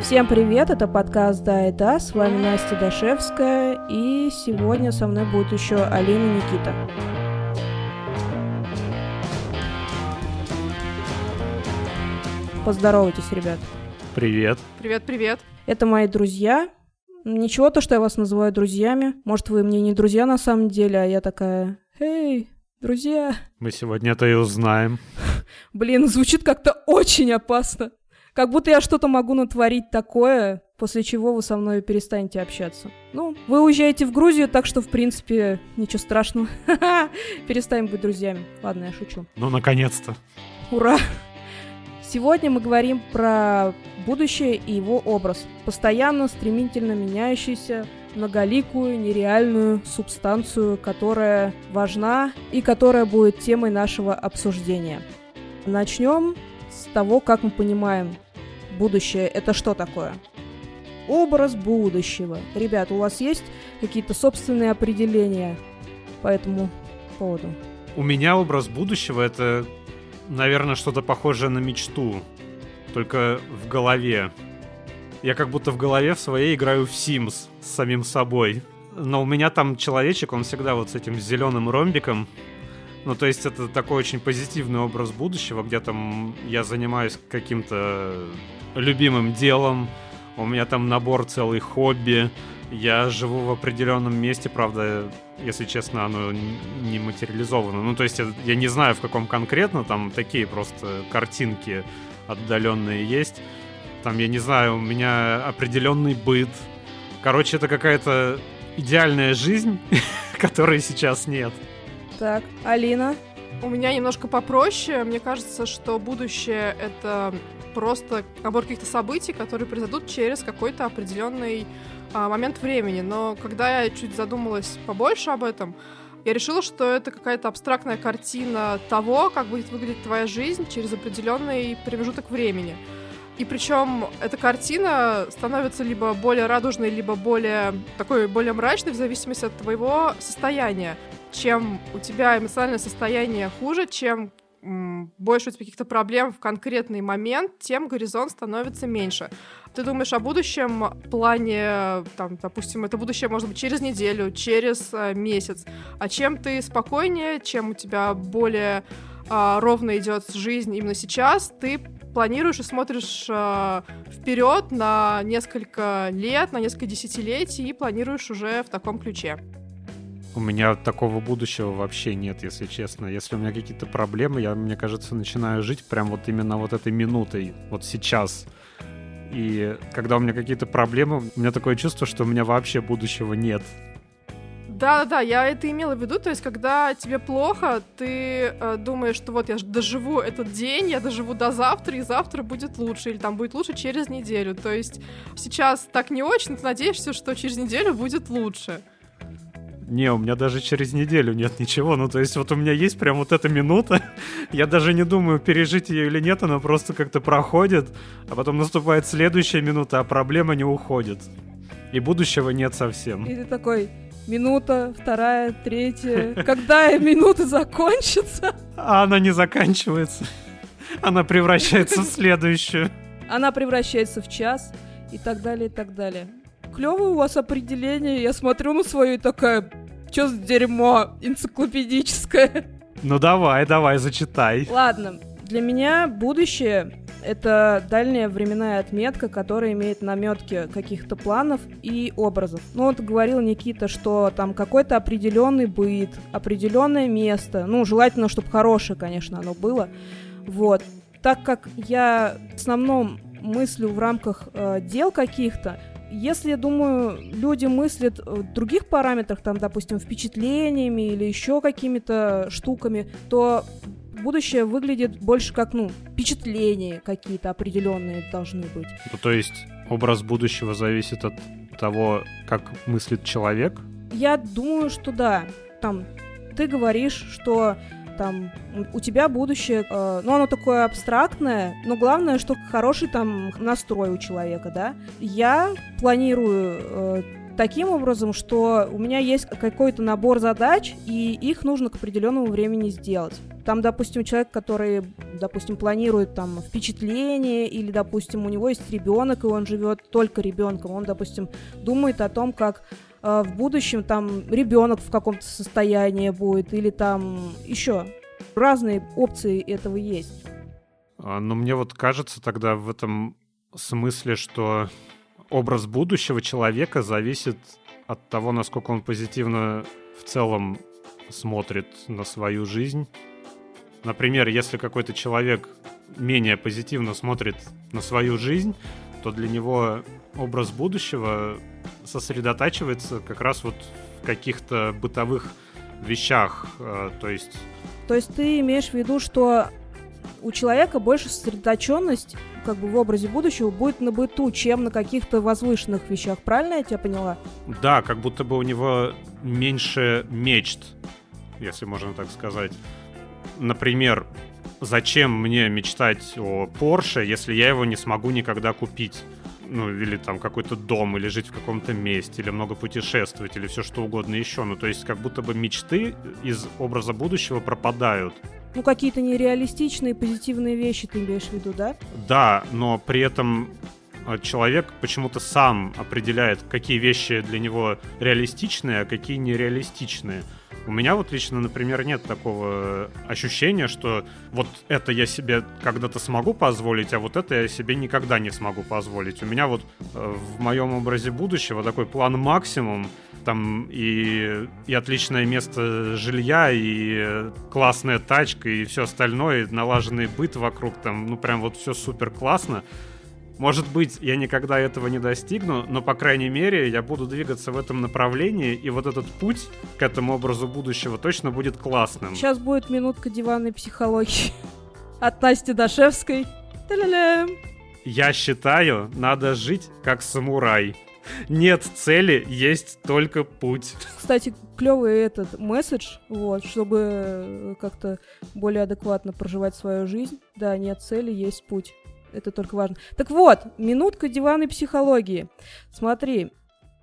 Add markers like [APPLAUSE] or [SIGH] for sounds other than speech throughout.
Всем привет, это подкаст «Да и да», с вами Настя Дашевская, и сегодня со мной будет еще Алина Никита. Поздоровайтесь, ребят. Привет. Привет, привет. Это мои друзья. Ничего то, что я вас называю друзьями. Может, вы мне не друзья на самом деле, а я такая, эй, друзья. Мы сегодня это и узнаем. [LAUGHS] Блин, звучит как-то очень опасно. Как будто я что-то могу натворить такое, после чего вы со мной перестанете общаться. Ну, вы уезжаете в Грузию, так что, в принципе, ничего страшного. [LAUGHS] Перестанем быть друзьями. Ладно, я шучу. Ну, наконец-то. Ура! Сегодня мы говорим про будущее и его образ. Постоянно, стремительно меняющийся, многоликую, нереальную субстанцию, которая важна и которая будет темой нашего обсуждения. Начнем с того, как мы понимаем будущее. Это что такое? Образ будущего. Ребят, у вас есть какие-то собственные определения по этому поводу? У меня образ будущего это, наверное, что-то похожее на мечту, только в голове. Я как будто в голове в своей играю в Sims с самим собой. Но у меня там человечек, он всегда вот с этим зеленым ромбиком. Ну, то есть это такой очень позитивный образ будущего, где там я занимаюсь каким-то любимым делом, у меня там набор целый хобби, я живу в определенном месте, правда, если честно, оно не материализовано. Ну, то есть я, не знаю, в каком конкретно, там такие просто картинки отдаленные есть. Там, я не знаю, у меня определенный быт. Короче, это какая-то идеальная жизнь, [LAUGHS] которой сейчас нет. Так, Алина? У меня немножко попроще. Мне кажется, что будущее — это просто набор каких-то событий, которые произойдут через какой-то определенный а, момент времени. Но когда я чуть задумалась побольше об этом, я решила, что это какая-то абстрактная картина того, как будет выглядеть твоя жизнь через определенный промежуток времени. И причем эта картина становится либо более радужной, либо более такой более мрачной в зависимости от твоего состояния. Чем у тебя эмоциональное состояние хуже, чем больше у тебя каких-то проблем в конкретный момент, тем горизонт становится меньше. Ты думаешь о будущем плане, там, допустим, это будущее может быть через неделю, через э, месяц. А чем ты спокойнее, чем у тебя более э, ровно идет жизнь именно сейчас, ты планируешь и смотришь э, вперед на несколько лет, на несколько десятилетий и планируешь уже в таком ключе. У меня такого будущего вообще нет, если честно. Если у меня какие-то проблемы, я, мне кажется, начинаю жить прям вот именно вот этой минутой, вот сейчас. И когда у меня какие-то проблемы, у меня такое чувство, что у меня вообще будущего нет. Да-да-да, я это имела в виду, то есть, когда тебе плохо, ты э, думаешь, что вот я доживу этот день, я доживу до завтра, и завтра будет лучше, или там будет лучше через неделю. То есть сейчас так не очень, ты надеешься, что через неделю будет лучше. Не, у меня даже через неделю нет ничего. Ну, то есть вот у меня есть прям вот эта минута. [LAUGHS] Я даже не думаю, пережить ее или нет, она просто как-то проходит, а потом наступает следующая минута, а проблема не уходит. И будущего нет совсем. И ты такой, минута, вторая, третья. [LAUGHS] Когда минута закончится? А она не заканчивается. Она превращается в следующую. Она превращается в час и так далее, и так далее. Клевое у вас определение. Я смотрю на свое и такая, что за дерьмо энциклопедическое? Ну давай, давай, зачитай. Ладно, для меня будущее — это дальняя временная отметка, которая имеет наметки каких-то планов и образов. Ну вот говорил Никита, что там какой-то определенный быт, определенное место, ну желательно, чтобы хорошее, конечно, оно было. Вот. Так как я в основном мыслю в рамках э, дел каких-то, если, я думаю, люди мыслят в других параметрах, там, допустим, впечатлениями или еще какими-то штуками, то будущее выглядит больше как, ну, впечатления какие-то определенные должны быть. Ну, то есть образ будущего зависит от того, как мыслит человек? Я думаю, что да. Там, ты говоришь, что там у тебя будущее, э, ну, оно такое абстрактное, но главное, что хороший там настрой у человека, да. Я планирую э, таким образом, что у меня есть какой-то набор задач, и их нужно к определенному времени сделать. Там, допустим, человек, который, допустим, планирует там впечатление, или, допустим, у него есть ребенок, и он живет только ребенком. Он, допустим, думает о том, как э, в будущем там ребенок в каком-то состоянии будет, или там еще разные опции этого есть. А, но мне вот кажется тогда в этом смысле, что образ будущего человека зависит от того, насколько он позитивно в целом смотрит на свою жизнь. Например, если какой-то человек менее позитивно смотрит на свою жизнь, то для него образ будущего сосредотачивается как раз вот в каких-то бытовых вещах. Э, то есть... То есть ты имеешь в виду, что у человека больше сосредоточенность как бы в образе будущего будет на быту, чем на каких-то возвышенных вещах. Правильно я тебя поняла? Да, как будто бы у него меньше мечт, если можно так сказать. Например, зачем мне мечтать о Porsche, если я его не смогу никогда купить? Ну, или там какой-то дом, или жить в каком-то месте, или много путешествовать, или все что угодно еще. Ну, то есть как будто бы мечты из образа будущего пропадают. Ну, какие-то нереалистичные позитивные вещи ты имеешь в виду, да? Да, но при этом э, человек почему-то сам определяет, какие вещи для него реалистичные, а какие нереалистичные. У меня вот лично, например, нет такого ощущения, что вот это я себе когда-то смогу позволить, а вот это я себе никогда не смогу позволить. У меня вот э, в моем образе будущего такой план максимум, там и, и отличное место жилья, и классная тачка, и все остальное, и налаженный быт вокруг, там, ну прям вот все супер классно. Может быть, я никогда этого не достигну, но, по крайней мере, я буду двигаться в этом направлении, и вот этот путь к этому образу будущего точно будет классным. Сейчас будет минутка диванной психологии [LAUGHS] от Насти Дашевской. Та-ля-ля. Я считаю, надо жить как самурай. Нет цели, есть только путь. Кстати, клевый этот месседж, вот, чтобы как-то более адекватно проживать свою жизнь. Да, нет цели, есть путь. Это только важно. Так вот, минутка диванной психологии. Смотри,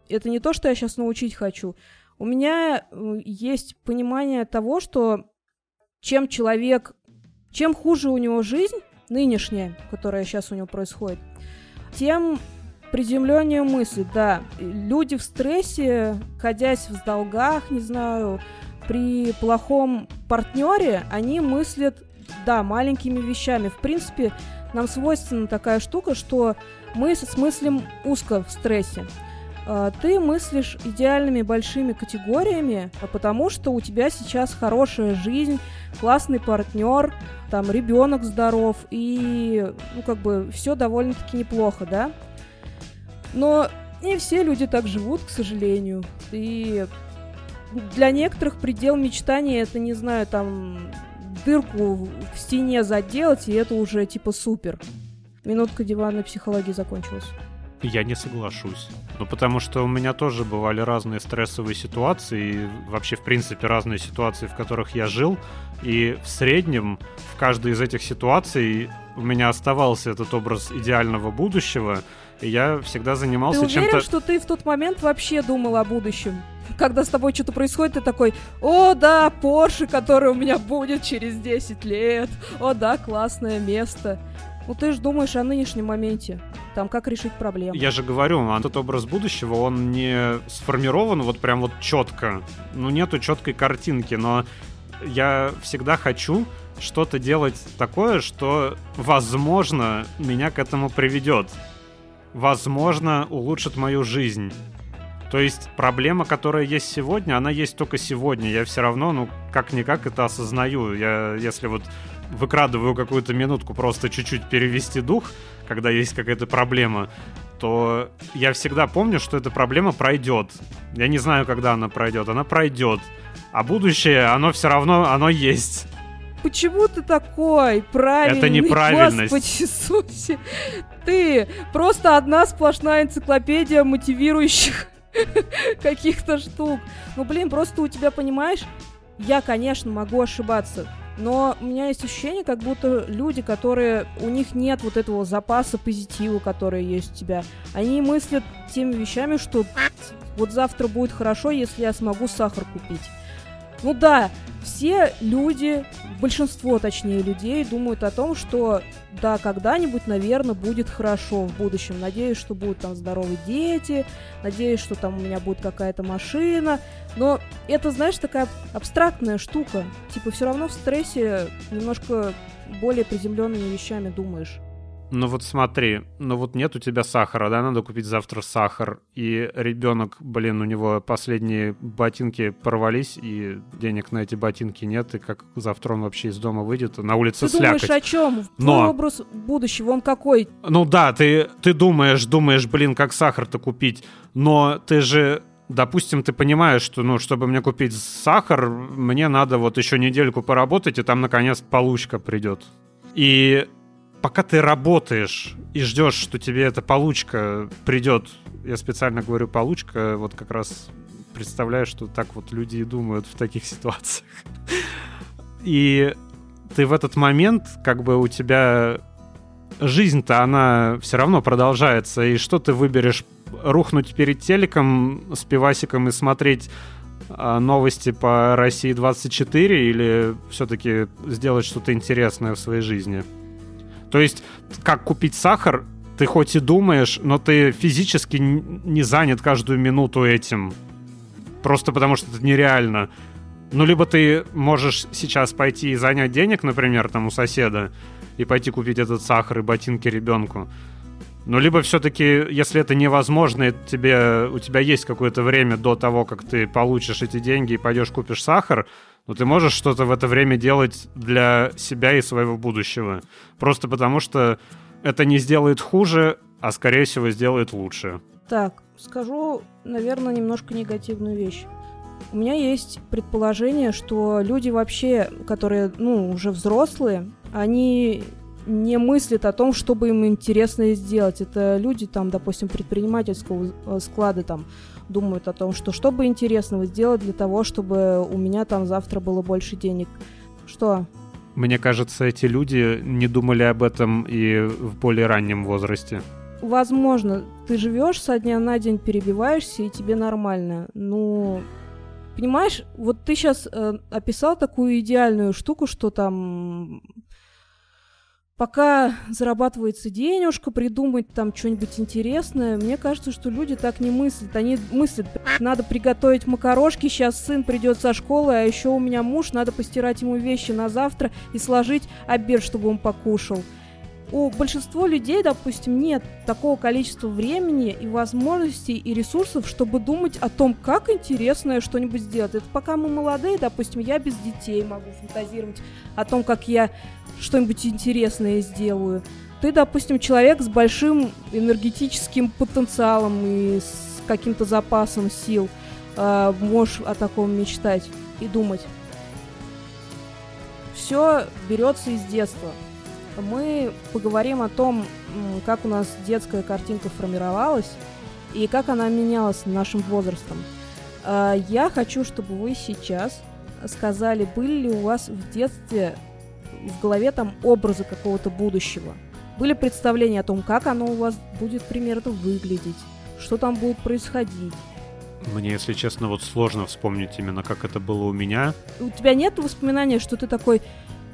это не то, что я сейчас научить хочу. У меня э, есть понимание того, что чем человек, чем хуже у него жизнь нынешняя, которая сейчас у него происходит, тем приземленнее мысли, да. Люди в стрессе, ходясь в долгах, не знаю, при плохом партнере, они мыслят, да, маленькими вещами. В принципе, нам свойственна такая штука, что мы смыслим узко в стрессе. А, ты мыслишь идеальными большими категориями, а потому что у тебя сейчас хорошая жизнь, классный партнер, там ребенок здоров и ну как бы все довольно-таки неплохо, да? Но не все люди так живут, к сожалению. И для некоторых предел мечтания это, не знаю, там дырку в стене заделать, и это уже типа супер. Минутка диванной психологии закончилась. Я не соглашусь. Ну, потому что у меня тоже бывали разные стрессовые ситуации, и вообще, в принципе, разные ситуации, в которых я жил. И в среднем в каждой из этих ситуаций у меня оставался этот образ идеального будущего, и я всегда занимался чем-то... Ты уверен, что ты в тот момент вообще думал о будущем? Когда с тобой что-то происходит, ты такой, о, да, Порше, который у меня будет через 10 лет, о, да, классное место. Ну ты же думаешь о нынешнем моменте, там как решить проблему. Я же говорю, а этот образ будущего, он не сформирован вот прям вот четко. Ну нету четкой картинки, но я всегда хочу что-то делать такое, что, возможно, меня к этому приведет возможно, улучшит мою жизнь. То есть проблема, которая есть сегодня, она есть только сегодня. Я все равно, ну, как-никак это осознаю. Я, если вот выкрадываю какую-то минутку просто чуть-чуть перевести дух, когда есть какая-то проблема, то я всегда помню, что эта проблема пройдет. Я не знаю, когда она пройдет, она пройдет. А будущее, оно все равно, оно есть почему ты такой правильный? Это неправильность. Господи Иисусе. Ты просто одна сплошная энциклопедия мотивирующих [LAUGHS] каких-то штук. Ну, блин, просто у тебя, понимаешь, я, конечно, могу ошибаться. Но у меня есть ощущение, как будто люди, которые... У них нет вот этого запаса позитива, который есть у тебя. Они мыслят теми вещами, что вот завтра будет хорошо, если я смогу сахар купить. Ну да, все люди, большинство, точнее, людей думают о том, что да, когда-нибудь, наверное, будет хорошо в будущем. Надеюсь, что будут там здоровые дети, надеюсь, что там у меня будет какая-то машина. Но это, знаешь, такая абстрактная штука. Типа все равно в стрессе немножко более приземленными вещами думаешь. Ну вот смотри, ну вот нет у тебя сахара, да, надо купить завтра сахар, и ребенок, блин, у него последние ботинки порвались, и денег на эти ботинки нет, и как завтра он вообще из дома выйдет, на улице ты слякоть. думаешь о чем? Но... Твой образ будущего, он какой? Ну да, ты, ты думаешь, думаешь, блин, как сахар-то купить, но ты же допустим, ты понимаешь, что, ну, чтобы мне купить сахар, мне надо вот еще недельку поработать, и там, наконец, получка придет. И пока ты работаешь и ждешь, что тебе эта получка придет, я специально говорю получка, вот как раз представляю, что так вот люди и думают в таких [LAUGHS] ситуациях. И ты в этот момент, как бы у тебя жизнь-то, она все равно продолжается, и что ты выберешь? Рухнуть перед телеком с пивасиком и смотреть а, новости по России 24 или все-таки сделать что-то интересное в своей жизни? То есть, как купить сахар, ты хоть и думаешь, но ты физически не занят каждую минуту этим. Просто потому что это нереально. Ну, либо ты можешь сейчас пойти и занять денег, например, там у соседа, и пойти купить этот сахар и ботинки ребенку. Ну, либо все-таки, если это невозможно, тебе, у тебя есть какое-то время до того, как ты получишь эти деньги и пойдешь купишь сахар, но ты можешь что-то в это время делать для себя и своего будущего. Просто потому что это не сделает хуже, а скорее всего сделает лучше. Так, скажу, наверное, немножко негативную вещь. У меня есть предположение, что люди вообще, которые, ну, уже взрослые, они не мыслят о том, чтобы им интересно сделать. Это люди, там, допустим, предпринимательского э, склада, там, думают о том, что что бы интересного сделать для того, чтобы у меня там завтра было больше денег. Что? Мне кажется, эти люди не думали об этом и в более раннем возрасте. Возможно, ты живешь со дня на день, перебиваешься, и тебе нормально. Ну, понимаешь, вот ты сейчас э, описал такую идеальную штуку, что там пока зарабатывается денежка, придумать там что-нибудь интересное, мне кажется, что люди так не мыслят. Они мыслят, надо приготовить макарошки, сейчас сын придет со школы, а еще у меня муж, надо постирать ему вещи на завтра и сложить обед, чтобы он покушал. У большинства людей, допустим, нет такого количества времени и возможностей и ресурсов, чтобы думать о том, как интересное что-нибудь сделать. Это пока мы молодые, допустим, я без детей могу фантазировать о том, как я что-нибудь интересное сделаю. Ты, допустим, человек с большим энергетическим потенциалом и с каким-то запасом сил. Э, можешь о таком мечтать и думать. Все берется из детства. Мы поговорим о том, как у нас детская картинка формировалась и как она менялась нашим возрастом. Э, я хочу, чтобы вы сейчас сказали, были ли у вас в детстве в голове там образы какого-то будущего. Были представления о том, как оно у вас будет примерно выглядеть, что там будет происходить. Мне, если честно, вот сложно вспомнить именно, как это было у меня. У тебя нет воспоминания, что ты такой,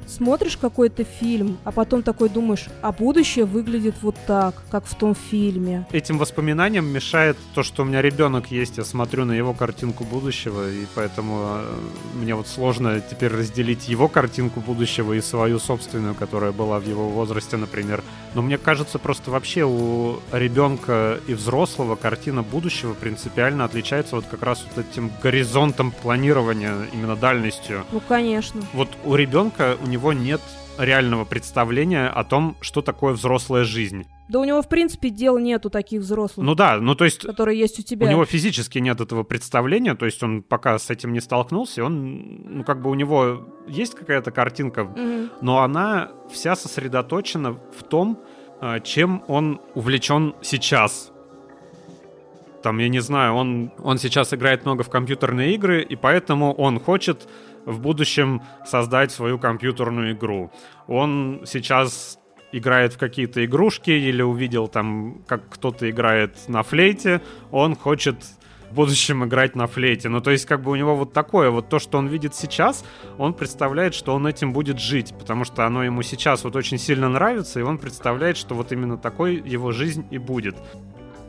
смотришь какой-то фильм, а потом такой думаешь, а будущее выглядит вот так, как в том фильме. Этим воспоминаниям мешает то, что у меня ребенок есть, я смотрю на его картинку будущего, и поэтому э, мне вот сложно теперь разделить его картинку будущего и свою собственную, которая была в его возрасте, например. Но мне кажется, просто вообще у ребенка и взрослого картина будущего принципиально отличается вот как раз вот этим горизонтом планирования, именно дальностью. Ну, конечно. Вот у ребенка, у него нет реального представления о том, что такое взрослая жизнь. Да у него, в принципе, дел нету таких взрослых. Ну да, ну то есть... Которые есть у тебя. У него физически нет этого представления, то есть он пока с этим не столкнулся, он, ну как бы у него есть какая-то картинка, Мгм. но она вся сосредоточена в том, а, чем он увлечен сейчас. Там, я не знаю, он, он сейчас играет много в компьютерные игры, и поэтому он хочет в будущем создать свою компьютерную игру. Он сейчас играет в какие-то игрушки или увидел там, как кто-то играет на флейте, он хочет в будущем играть на флейте. Ну, то есть, как бы у него вот такое, вот то, что он видит сейчас, он представляет, что он этим будет жить, потому что оно ему сейчас вот очень сильно нравится, и он представляет, что вот именно такой его жизнь и будет.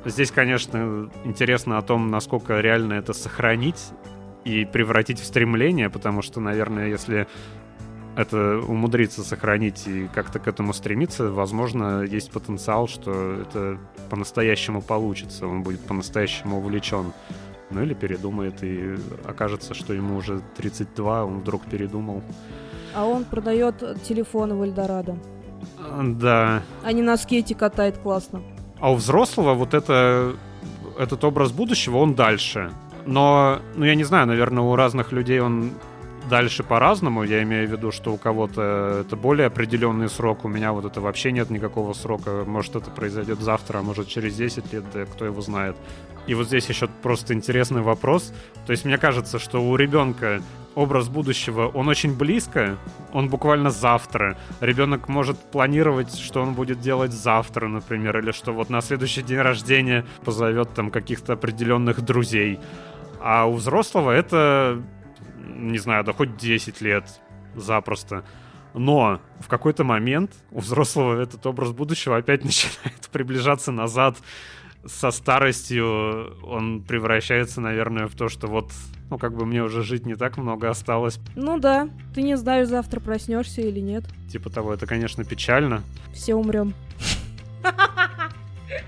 Здесь, конечно, интересно о том, насколько реально это сохранить и превратить в стремление, потому что, наверное, если это умудриться сохранить и как-то к этому стремиться, возможно, есть потенциал, что это по-настоящему получится, он будет по-настоящему увлечен. Ну или передумает, и окажется, что ему уже 32, он вдруг передумал. А он продает телефоны в Эльдорадо. Да. А не на скейте катает классно. А у взрослого вот это, этот образ будущего, он дальше. Но, ну я не знаю, наверное, у разных людей он дальше по-разному. Я имею в виду, что у кого-то это более определенный срок, у меня вот это вообще нет никакого срока. Может, это произойдет завтра, а может, через 10 лет, да кто его знает. И вот здесь еще просто интересный вопрос. То есть мне кажется, что у ребенка образ будущего, он очень близко, он буквально завтра. Ребенок может планировать, что он будет делать завтра, например, или что вот на следующий день рождения позовет там каких-то определенных друзей. А у взрослого это не знаю, да хоть 10 лет запросто. Но в какой-то момент у взрослого этот образ будущего опять [LAUGHS] начинает приближаться назад со старостью. Он превращается, наверное, в то, что вот, ну, как бы мне уже жить не так много осталось. Ну да, ты не знаешь, завтра проснешься или нет. Типа того, это, конечно, печально. Все умрем.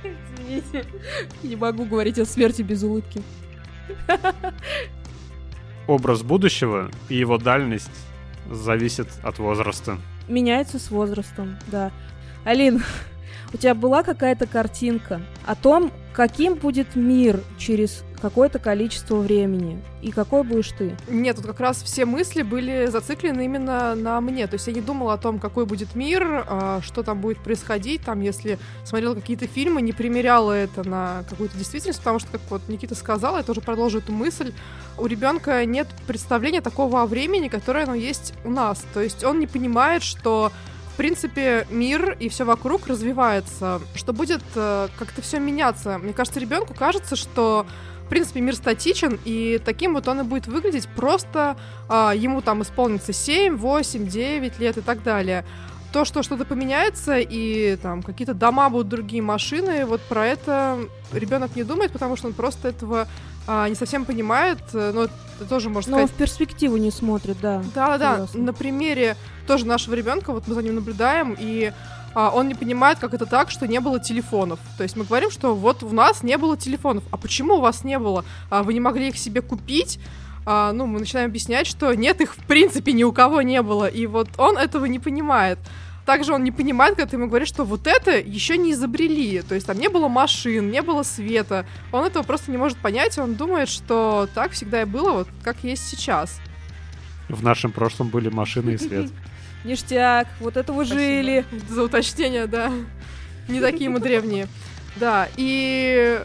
Извините, не могу говорить о смерти без улыбки образ будущего и его дальность зависит от возраста. Меняется с возрастом, да. Алин, у тебя была какая-то картинка о том, каким будет мир через какое-то количество времени. И какой будешь ты? Нет, тут как раз все мысли были зациклены именно на мне. То есть я не думала о том, какой будет мир, а, что там будет происходить. Там, если смотрела какие-то фильмы, не примеряла это на какую-то действительность, потому что, как вот Никита сказал, я тоже продолжу эту мысль. У ребенка нет представления такого о времени, которое оно есть у нас. То есть он не понимает, что в принципе, мир и все вокруг развивается, что будет э, как-то все меняться. Мне кажется, ребенку кажется, что в принципе, мир статичен, и таким вот он и будет выглядеть просто а, ему там исполнится 7, 8, 9 лет и так далее. То, что что-то поменяется, и там какие-то дома будут другие машины, вот про это ребенок не думает, потому что он просто этого а, не совсем понимает, но это тоже можно но сказать... в перспективу не смотрит, да. Да-да-да, на примере тоже нашего ребенка, вот мы за ним наблюдаем, и а, он не понимает, как это так, что не было телефонов. То есть мы говорим, что вот у нас не было телефонов. А почему у вас не было? А, вы не могли их себе купить? А, ну, мы начинаем объяснять, что нет, их в принципе ни у кого не было. И вот он этого не понимает. Также он не понимает, когда ты ему говоришь, что вот это еще не изобрели. То есть там не было машин, не было света. Он этого просто не может понять. Он думает, что так всегда и было, вот как есть сейчас. В нашем прошлом были машины и свет. [LAUGHS] Ништяк, вот это вы жили. За уточнение, да. Не такие мы древние. Да, и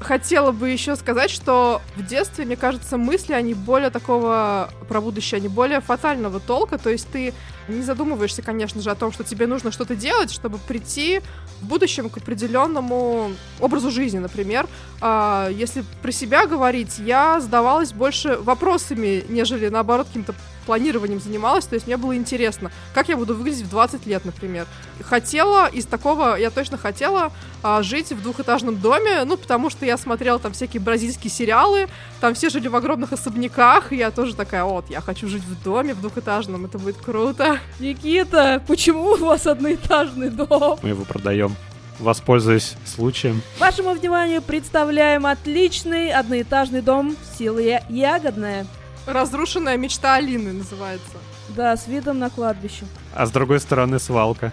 хотела бы еще сказать, что в детстве, мне кажется, мысли, они более такого про будущее, они более фатального толка. То есть ты не задумываешься, конечно же, о том, что тебе нужно что-то делать, чтобы прийти в будущем к определенному образу жизни, например. А, если про себя говорить, я сдавалась больше вопросами, нежели, наоборот, каким-то планированием занималась, то есть мне было интересно, как я буду выглядеть в 20 лет, например. Хотела из такого, я точно хотела а, жить в двухэтажном доме, ну, потому что я смотрела там всякие бразильские сериалы, там все жили в огромных особняках, и я тоже такая, вот, я хочу жить в доме в двухэтажном, это будет круто. Никита, почему у вас одноэтажный дом? Мы его продаем воспользуюсь случаем. Вашему вниманию представляем отличный одноэтажный дом силы Ягодная. Разрушенная мечта Алины называется. Да, с видом на кладбище. А с другой стороны свалка.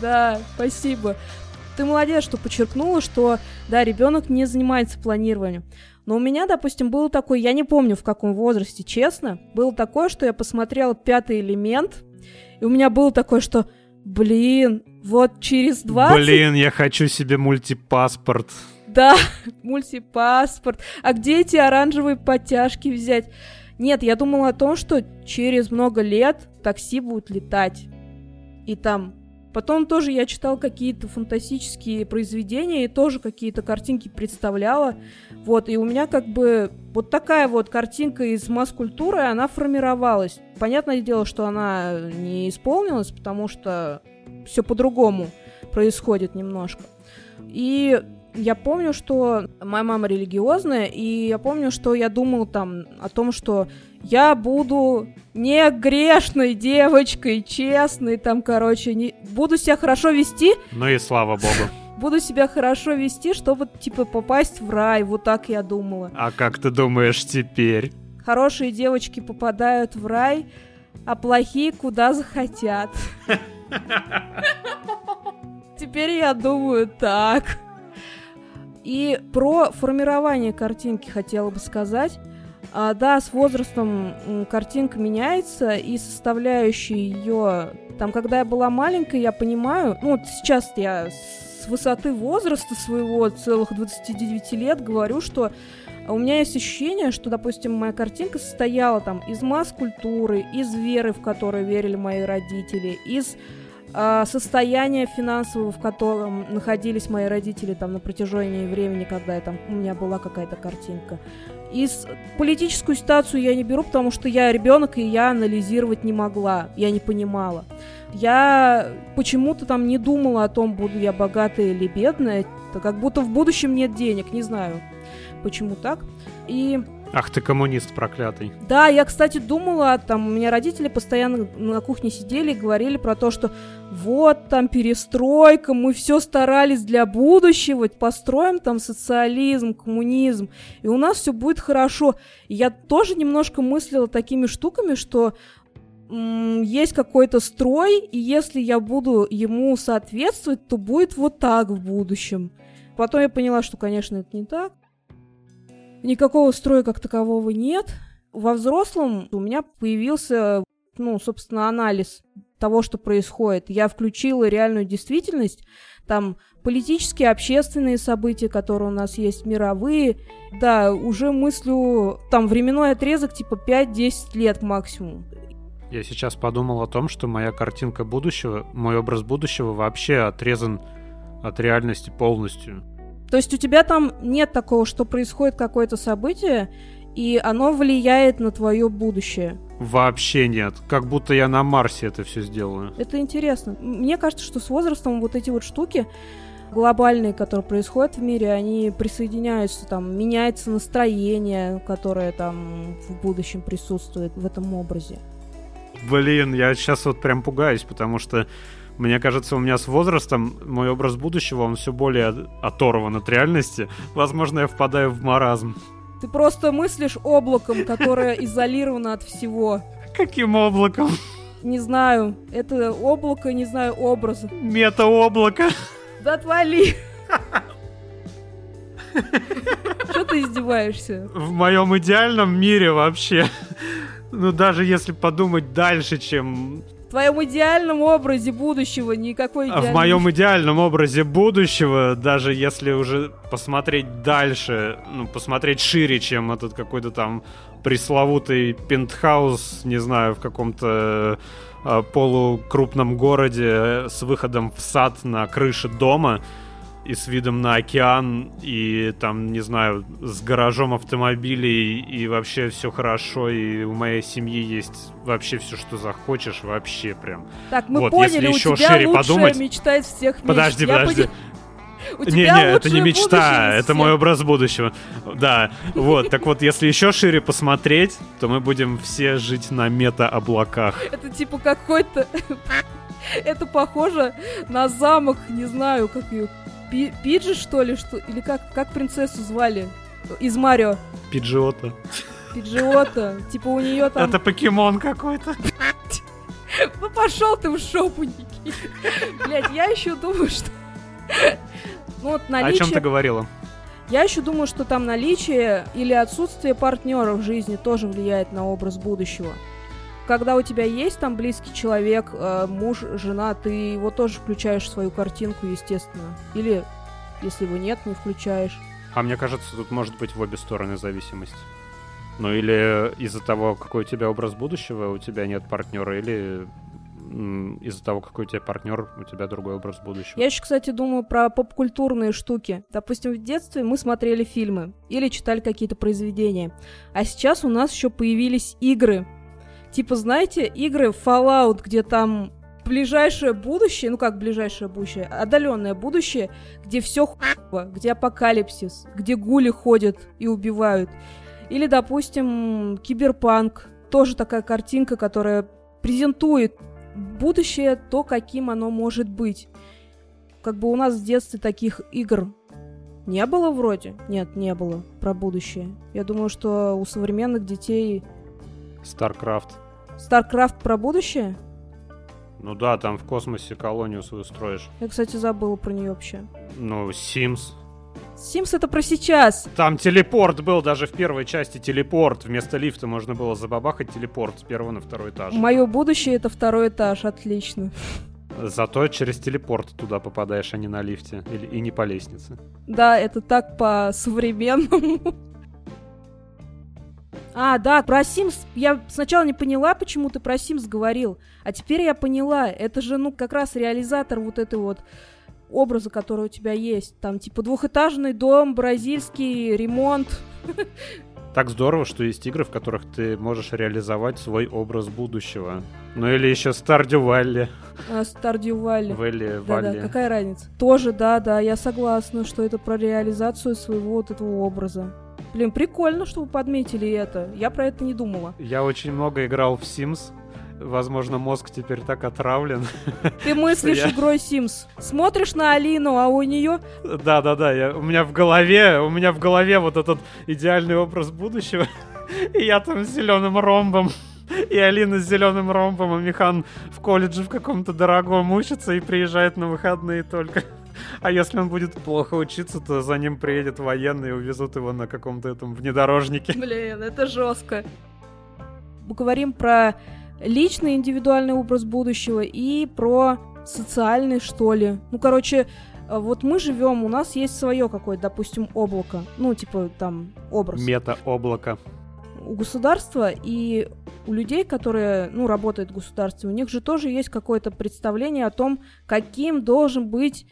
Да, спасибо. Ты молодец, что подчеркнула, что, да, ребенок не занимается планированием. Но у меня, допустим, было такое, я не помню в каком возрасте, честно, было такое, что я посмотрела пятый элемент, и у меня было такое, что, блин, вот через 20... Блин, я хочу себе мультипаспорт. Да, [LAUGHS] мультипаспорт. А где эти оранжевые подтяжки взять? Нет, я думала о том, что через много лет такси будет летать. И там Потом тоже я читал какие-то фантастические произведения и тоже какие-то картинки представляла. Вот, и у меня как бы вот такая вот картинка из масс-культуры, она формировалась. Понятное дело, что она не исполнилась, потому что все по-другому происходит немножко. И я помню, что моя мама религиозная, и я помню, что я думал там о том, что я буду не грешной девочкой, честной, там, короче, не... буду себя хорошо вести. Ну и слава богу. Буду себя хорошо вести, чтобы, типа, попасть в рай, вот так я думала. А как ты думаешь теперь? Хорошие девочки попадают в рай, а плохие куда захотят. [LAUGHS] Теперь я думаю так. И про формирование картинки хотела бы сказать. А, да, с возрастом картинка меняется, и составляющие ее... Там, когда я была маленькой, я понимаю... Ну, вот сейчас я с высоты возраста своего, целых 29 лет, говорю, что у меня есть ощущение, что, допустим, моя картинка состояла там из масс-культуры, из веры, в которую верили мои родители, из э, состояния финансового, в котором находились мои родители там на протяжении времени, когда я, там, у меня была какая-то картинка. Из политическую ситуацию я не беру, потому что я ребенок, и я анализировать не могла, я не понимала. Я почему-то там не думала о том, буду я богатая или бедная. Как будто в будущем нет денег, не знаю, почему так. И Ах ты коммунист проклятый. да, я, кстати, думала, там, у меня родители постоянно на кухне сидели и говорили про то, что вот там перестройка, мы все старались для будущего, построим там социализм, коммунизм, и у нас все будет хорошо. И я тоже немножко мыслила такими штуками, что есть какой-то строй, и если я буду ему соответствовать, то будет вот так в будущем. Потом я поняла, что, конечно, это не так. Никакого строя как такового нет. Во взрослом у меня появился, ну, собственно, анализ того, что происходит. Я включила реальную действительность, там политические, общественные события, которые у нас есть, мировые. Да, уже мыслю, там временной отрезок типа 5-10 лет максимум. Я сейчас подумал о том, что моя картинка будущего, мой образ будущего вообще отрезан от реальности полностью. То есть у тебя там нет такого, что происходит какое-то событие, и оно влияет на твое будущее. Вообще нет. Как будто я на Марсе это все сделаю. Это интересно. Мне кажется, что с возрастом вот эти вот штуки глобальные, которые происходят в мире, они присоединяются, там, меняется настроение, которое там в будущем присутствует в этом образе. Блин, я сейчас вот прям пугаюсь, потому что мне кажется, у меня с возрастом мой образ будущего, он все более оторван от реальности. Возможно, я впадаю в маразм. Ты просто мыслишь облаком, которое изолировано от всего. Каким облаком? Не знаю, это облако, не знаю, образа. Мета-облако. Да отвали! Что ты издеваешься? В моем идеальном мире вообще. Ну, даже если подумать дальше, чем... В твоем идеальном образе будущего никакой А идеальный... в моем идеальном образе будущего, даже если уже посмотреть дальше, ну, посмотреть шире, чем этот какой-то там пресловутый пентхаус, не знаю, в каком-то э, полукрупном городе э, с выходом в сад на крыше дома и с видом на океан, и там, не знаю, с гаражом автомобилей, и вообще все хорошо, и у моей семьи есть вообще все, что захочешь, вообще прям. Так, мы Вот, поняли, если у еще тебя шире подумать- мечта из всех мечт. Подожди, Я подожди. пони- У Не, тебя не, это не мечта, это мой образ будущего. Да, вот, так вот, если еще шире посмотреть, то мы будем все жить на мета-облаках. Это типа какой-то... [LAUGHS] Это похоже на замок, не знаю, как ее... Пи- Пиджи, что ли, что? Или как, как принцессу звали? Из Марио. Пиджиота. Пиджиота. Типа у нее там... Это покемон какой-то. Ну пошел ты в шопу, Никита. Блять, я еще думаю, что... Ну вот О наличие... чем ты говорила? Я еще думаю, что там наличие или отсутствие партнера в жизни тоже влияет на образ будущего. Когда у тебя есть там близкий человек, э, муж, жена, ты его тоже включаешь в свою картинку, естественно. Или, если его нет, не включаешь. А мне кажется, тут может быть в обе стороны зависимость. Ну или из-за того, какой у тебя образ будущего, у тебя нет партнера, или из-за того, какой у тебя партнер, у тебя другой образ будущего. Я еще, кстати, думаю про попкультурные штуки. Допустим, в детстве мы смотрели фильмы или читали какие-то произведения. А сейчас у нас еще появились игры. Типа, знаете, игры Fallout, где там ближайшее будущее, ну как ближайшее будущее, отдаленное будущее, где все хуево, где апокалипсис, где гули ходят и убивают. Или, допустим, киберпанк, тоже такая картинка, которая презентует будущее то, каким оно может быть. Как бы у нас в детстве таких игр не было вроде? Нет, не было про будущее. Я думаю, что у современных детей... StarCraft. StarCraft про будущее? Ну да, там в космосе колонию свою строишь. Я, кстати, забыла про нее вообще. Ну, Sims. Sims это про сейчас. Там телепорт был даже в первой части телепорт. Вместо лифта можно было забабахать телепорт с первого на второй этаж. Мое будущее это второй этаж, отлично. Зато через телепорт туда попадаешь, а не на лифте. Или, и не по лестнице. Да, это так по-современному. А, да, про Sims. Я сначала не поняла, почему ты про Sims говорил. А теперь я поняла. Это же, ну, как раз реализатор вот этой вот образа, который у тебя есть. Там, типа, двухэтажный дом, бразильский ремонт. Так здорово, что есть игры, в которых ты можешь реализовать свой образ будущего. Ну или еще Stardew Valley. А, Valley. Valley, да, да, какая разница? Тоже, да, да, я согласна, что это про реализацию своего вот этого образа. Блин, прикольно, что вы подметили это. Я про это не думала. Я очень много играл в Sims, Возможно, мозг теперь так отравлен. Ты мыслишь я... игрой Sims. Смотришь на Алину, а у нее... Да, да, да. Я... У меня в голове, у меня в голове вот этот идеальный образ будущего. [LAUGHS] И я там с зеленым ромбом. И Алина с зеленым ромбом, а Михан в колледже в каком-то дорогом учится и приезжает на выходные только. А если он будет плохо учиться, то за ним приедет военный и увезут его на каком-то этом внедорожнике. Блин, это жестко. Мы говорим про личный индивидуальный образ будущего и про социальный, что ли. Ну, короче, вот мы живем, у нас есть свое какое-то, допустим, облако. Ну, типа там образ. Мета-облако. У государства и у людей, которые, ну, работают в государстве, у них же тоже есть какое-то представление о том, каким должен быть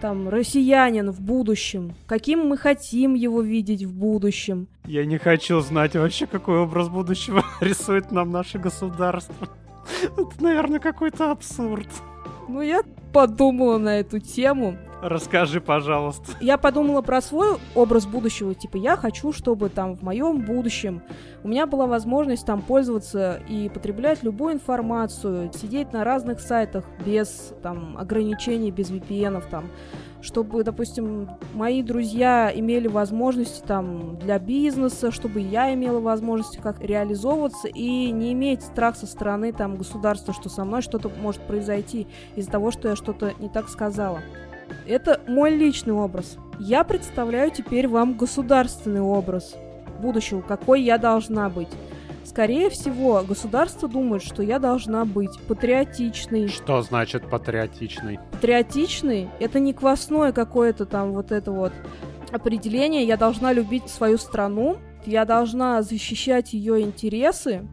там, россиянин в будущем, каким мы хотим его видеть в будущем. Я не хочу знать вообще, какой образ будущего [LAUGHS] рисует нам наше государство. Это, наверное, какой-то абсурд. Ну, я подумала на эту тему. Расскажи, пожалуйста. Я подумала про свой образ будущего. Типа, я хочу, чтобы там в моем будущем у меня была возможность там пользоваться и потреблять любую информацию, сидеть на разных сайтах без там ограничений, без VPN там чтобы, допустим, мои друзья имели возможности там для бизнеса, чтобы я имела возможности как реализовываться и не иметь страх со стороны там государства, что со мной что-то может произойти из-за того, что я что-то не так сказала. Это мой личный образ. Я представляю теперь вам государственный образ будущего, какой я должна быть. Скорее всего, государство думает, что я должна быть патриотичной. Что значит патриотичный? Патриотичный — это не квасное какое-то там вот это вот определение. Я должна любить свою страну, я должна защищать ее интересы,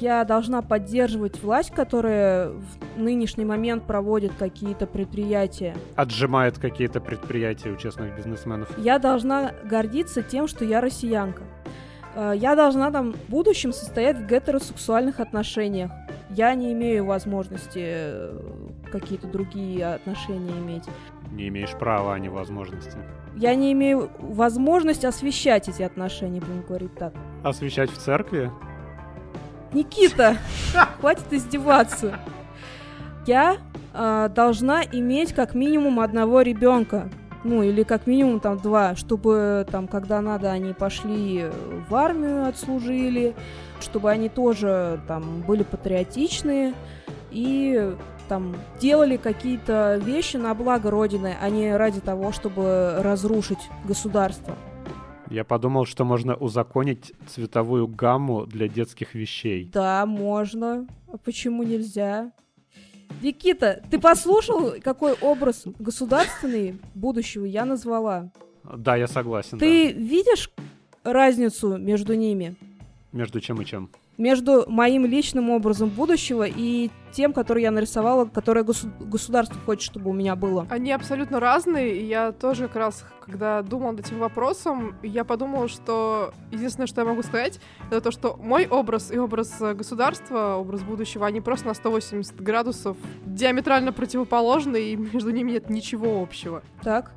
я должна поддерживать власть, которая в нынешний момент проводит какие-то предприятия. Отжимает какие-то предприятия у честных бизнесменов. Я должна гордиться тем, что я россиянка. Э, я должна там в будущем состоять в гетеросексуальных отношениях. Я не имею возможности э, какие-то другие отношения иметь. Не имеешь права, а не возможности. Я не имею возможности освещать эти отношения, будем говорить так. Освещать в церкви? Никита, хватит издеваться. Я э, должна иметь как минимум одного ребенка. Ну, или как минимум там два, чтобы там, когда надо, они пошли в армию, отслужили, чтобы они тоже там были патриотичные и там делали какие-то вещи на благо Родины, а не ради того, чтобы разрушить государство. Я подумал, что можно узаконить цветовую гамму для детских вещей. Да, можно. А почему нельзя? Никита, ты послушал, какой образ государственный будущего я назвала? Да, я согласен. Ты да. видишь разницу между ними? Между чем и чем? Между моим личным образом будущего и тем, который я нарисовала, которое госу- государство хочет, чтобы у меня было. Они абсолютно разные, и я тоже как раз, когда думала над этим вопросом, я подумала, что единственное, что я могу сказать, это то, что мой образ и образ государства, образ будущего, они просто на 180 градусов диаметрально противоположны, и между ними нет ничего общего. Так?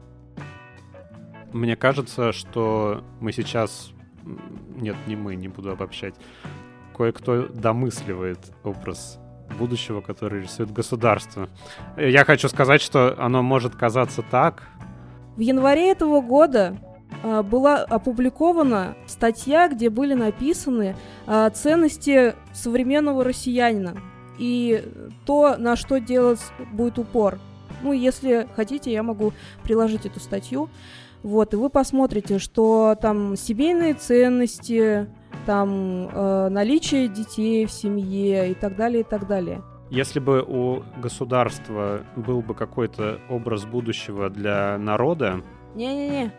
Мне кажется, что мы сейчас... Нет, не мы, не буду обобщать. Кое-кто домысливает образ будущего, который рисует государство. Я хочу сказать, что оно может казаться так. В январе этого года э, была опубликована статья, где были написаны э, ценности современного россиянина и то, на что делать будет упор. Ну, если хотите, я могу приложить эту статью. Вот, и вы посмотрите, что там семейные ценности, там э, наличие детей в семье и так далее, и так далее. Если бы у государства был бы какой-то образ будущего для народа, Не-не-не.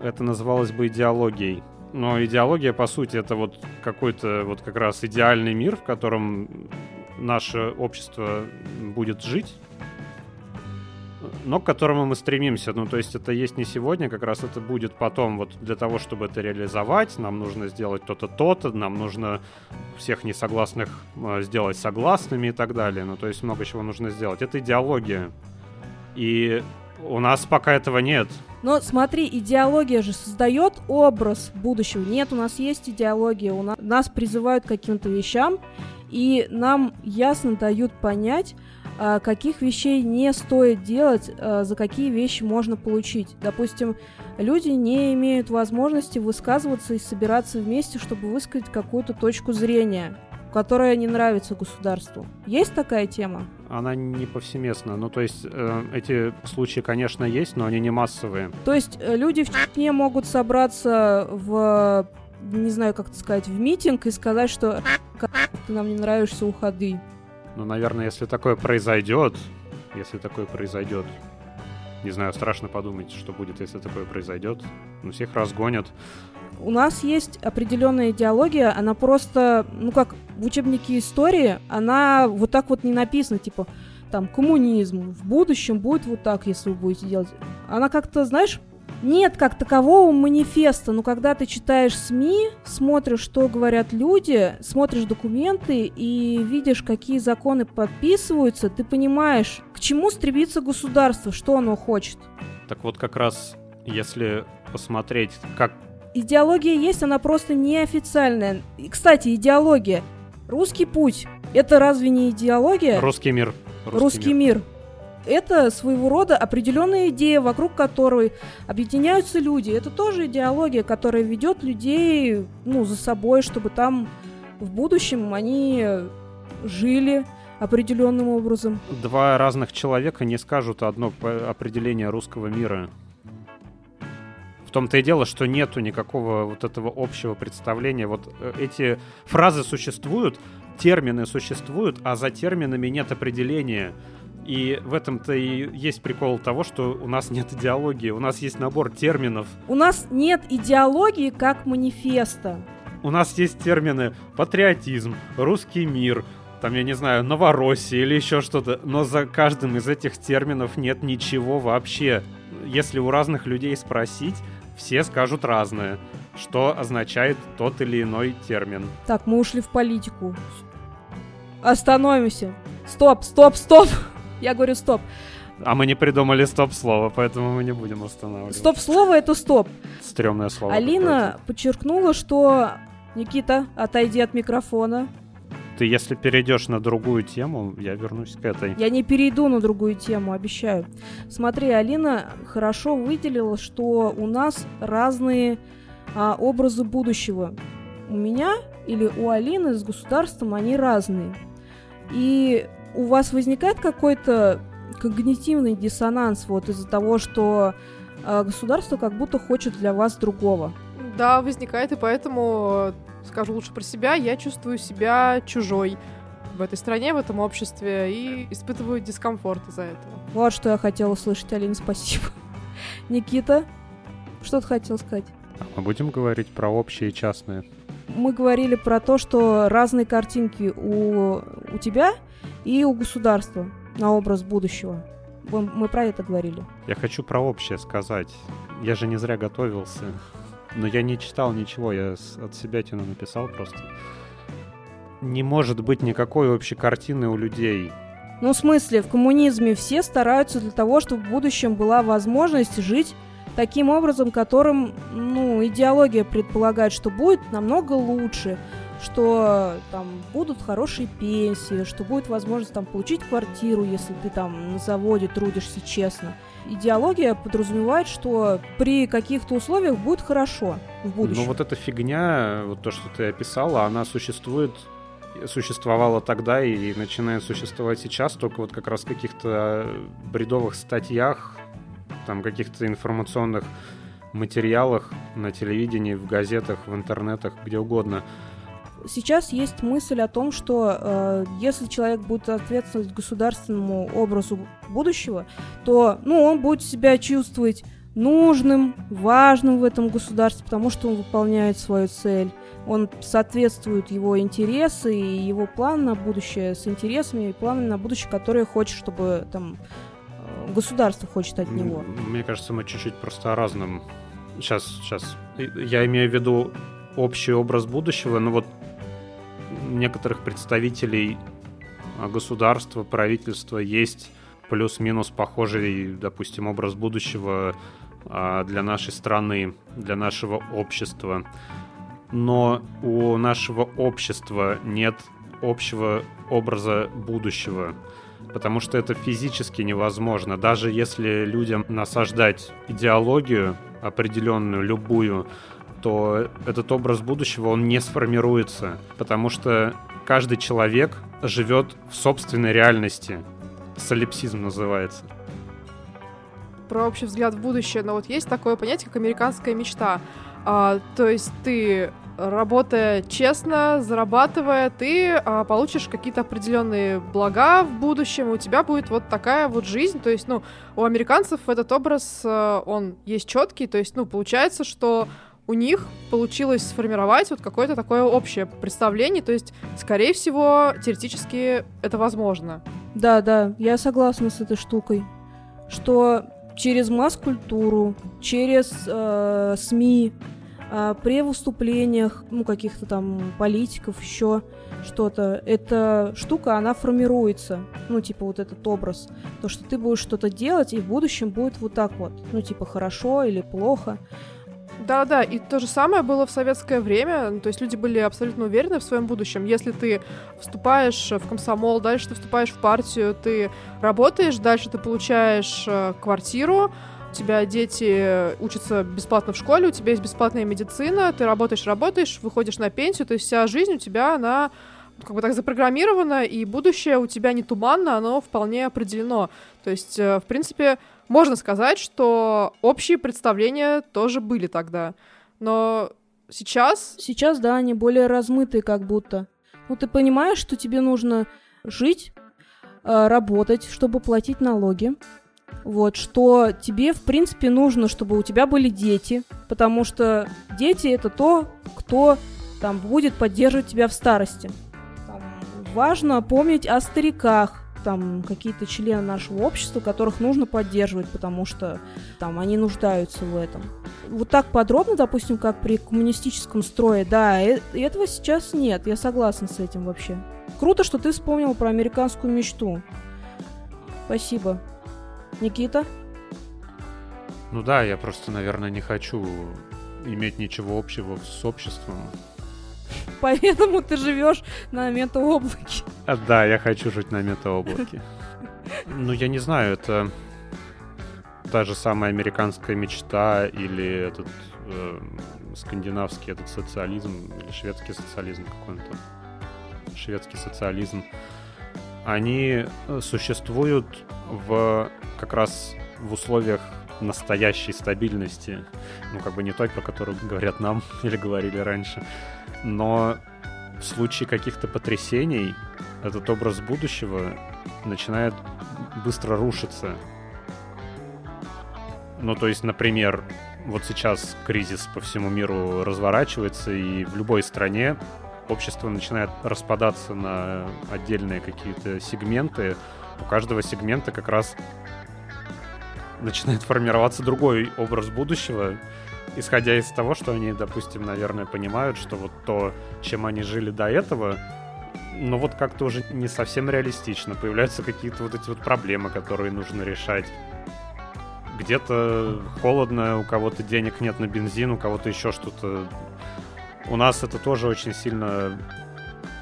это называлось бы идеологией. Но идеология, по сути, это вот какой-то вот как раз идеальный мир, в котором наше общество будет жить, но к которому мы стремимся. Ну, то есть это есть не сегодня, как раз это будет потом. Вот для того, чтобы это реализовать, нам нужно сделать то-то, то-то, нам нужно всех несогласных э, сделать согласными и так далее. Ну, то есть много чего нужно сделать. Это идеология. И у нас пока этого нет. Но смотри, идеология же создает образ будущего. Нет, у нас есть идеология, у нас, нас призывают к каким-то вещам, и нам ясно дают понять, каких вещей не стоит делать, а, за какие вещи можно получить. Допустим, люди не имеют возможности высказываться и собираться вместе, чтобы высказать какую-то точку зрения, которая не нравится государству. Есть такая тема? Она не повсеместна. Ну, то есть э, эти случаи, конечно, есть, но они не массовые. То есть э, люди в Чечне могут собраться в, не знаю, как это сказать, в митинг и сказать, что ты нам не нравишься, уходи. Ну, наверное, если такое произойдет, если такое произойдет, не знаю, страшно подумать, что будет, если такое произойдет. Ну, всех разгонят. У нас есть определенная идеология, она просто, ну как в учебнике истории, она вот так вот не написана, типа, там, коммунизм, в будущем будет вот так, если вы будете делать. Она как-то, знаешь, нет как такового манифеста, но когда ты читаешь СМИ, смотришь, что говорят люди, смотришь документы и видишь, какие законы подписываются, ты понимаешь, к чему стремится государство, что оно хочет. Так вот как раз, если посмотреть, как... Идеология есть, она просто неофициальная. И, кстати, идеология. Русский путь. Это разве не идеология? Русский мир. Русский, Русский мир. мир это своего рода определенная идея, вокруг которой объединяются люди. Это тоже идеология, которая ведет людей ну, за собой, чтобы там в будущем они жили определенным образом. Два разных человека не скажут одно определение русского мира. В том-то и дело, что нету никакого вот этого общего представления. Вот э, эти фразы существуют, термины существуют, а за терминами нет определения. И в этом-то и есть прикол того, что у нас нет идеологии, у нас есть набор терминов. У нас нет идеологии как манифеста. У нас есть термины патриотизм, русский мир, там, я не знаю, Новороссия или еще что-то, но за каждым из этих терминов нет ничего вообще. Если у разных людей спросить, все скажут разное, что означает тот или иной термин. Так, мы ушли в политику. Остановимся. Стоп, стоп, стоп. Я говорю стоп. А мы не придумали стоп-слово, поэтому мы не будем останавливаться. Стоп-слово — это стоп. Стремное слово. Алина подчеркнула, что... Никита, отойди от микрофона. Ты если перейдешь на другую тему, я вернусь к этой. Я не перейду на другую тему, обещаю. Смотри, Алина хорошо выделила, что у нас разные а, образы будущего. У меня или у Алины с государством они разные. И у вас возникает какой-то когнитивный диссонанс вот из-за того, что э, государство как будто хочет для вас другого? Да, возникает, и поэтому, скажу лучше про себя, я чувствую себя чужой в этой стране, в этом обществе и испытываю дискомфорт из-за этого. Вот что я хотела услышать, Алина, спасибо. [LAUGHS] Никита, что ты хотел сказать? Мы будем говорить про общее и частное. Мы говорили про то, что разные картинки у, у тебя и у государства на образ будущего. Мы про это говорили. Я хочу про общее сказать. Я же не зря готовился. Но я не читал ничего, я от себя тяну написал просто. Не может быть никакой общей картины у людей. Ну, в смысле, в коммунизме все стараются для того, чтобы в будущем была возможность жить таким образом, которым, ну, идеология предполагает, что будет намного лучше, что там будут хорошие пенсии, что будет возможность там получить квартиру, если ты там на заводе трудишься честно. Идеология подразумевает, что при каких-то условиях будет хорошо в будущем. Ну вот эта фигня, вот то, что ты описала, она существует существовала тогда и начинает существовать сейчас, только вот как раз в каких-то бредовых статьях, там каких-то информационных материалах на телевидении, в газетах, в интернетах, где угодно – сейчас есть мысль о том, что э, если человек будет ответствовать государственному образу будущего, то ну, он будет себя чувствовать нужным, важным в этом государстве, потому что он выполняет свою цель. Он соответствует его интересы и его план на будущее с интересами и планами на будущее, которые хочет, чтобы там э, государство хочет от него. Мне кажется, мы чуть-чуть просто о разном. Сейчас, сейчас. Я имею в виду общий образ будущего, но вот некоторых представителей государства, правительства есть плюс-минус похожий, допустим, образ будущего а, для нашей страны, для нашего общества. Но у нашего общества нет общего образа будущего, потому что это физически невозможно. Даже если людям насаждать идеологию определенную, любую, то этот образ будущего, он не сформируется, потому что каждый человек живет в собственной реальности. Солипсизм называется. Про общий взгляд в будущее, но вот есть такое понятие, как американская мечта. А, то есть ты работая честно, зарабатывая, ты а, получишь какие-то определенные блага в будущем, у тебя будет вот такая вот жизнь. То есть, ну, у американцев этот образ, а, он есть четкий, то есть, ну, получается, что у них получилось сформировать вот какое-то такое общее представление, то есть, скорее всего, теоретически это возможно. Да, да, я согласна с этой штукой, что через масс-культуру, через э, СМИ, э, при выступлениях, ну, каких-то там политиков, еще что-то, эта штука, она формируется, ну, типа вот этот образ, то, что ты будешь что-то делать, и в будущем будет вот так вот, ну, типа хорошо или плохо, да-да, и то же самое было в советское время, ну, то есть люди были абсолютно уверены в своем будущем. Если ты вступаешь в комсомол, дальше ты вступаешь в партию, ты работаешь, дальше ты получаешь э, квартиру, у тебя дети учатся бесплатно в школе, у тебя есть бесплатная медицина, ты работаешь, работаешь, выходишь на пенсию, то есть вся жизнь у тебя, она как бы так запрограммирована, и будущее у тебя не туманно, оно вполне определено. То есть, э, в принципе, можно сказать, что общие представления тоже были тогда. Но сейчас... Сейчас, да, они более размытые как будто. Ну, ты понимаешь, что тебе нужно жить, э, работать, чтобы платить налоги. Вот, что тебе, в принципе, нужно, чтобы у тебя были дети, потому что дети — это то, кто там будет поддерживать тебя в старости. Важно помнить о стариках, там какие-то члены нашего общества, которых нужно поддерживать, потому что там они нуждаются в этом. Вот так подробно, допустим, как при коммунистическом строе, да, э этого сейчас нет, я согласна с этим вообще. Круто, что ты вспомнил про американскую мечту. Спасибо. Никита? Ну да, я просто, наверное, не хочу иметь ничего общего с обществом. [LAUGHS] Поэтому ты живешь на метаоблаке. А, да, я хочу жить на метаоблаке. [LAUGHS] Ну, я не знаю, это та же самая американская мечта или этот э, скандинавский этот социализм или шведский социализм какой-то шведский социализм они э, существуют в как раз в условиях настоящей стабильности ну как бы не той про которую говорят нам [LAUGHS] или говорили раньше но в случае каких-то потрясений этот образ будущего начинает быстро рушиться. Ну, то есть, например, вот сейчас кризис по всему миру разворачивается, и в любой стране общество начинает распадаться на отдельные какие-то сегменты. У каждого сегмента как раз начинает формироваться другой образ будущего, исходя из того, что они, допустим, наверное, понимают, что вот то, чем они жили до этого, ну вот как-то уже не совсем реалистично. Появляются какие-то вот эти вот проблемы, которые нужно решать. Где-то холодно, у кого-то денег нет на бензин, у кого-то еще что-то. У нас это тоже очень сильно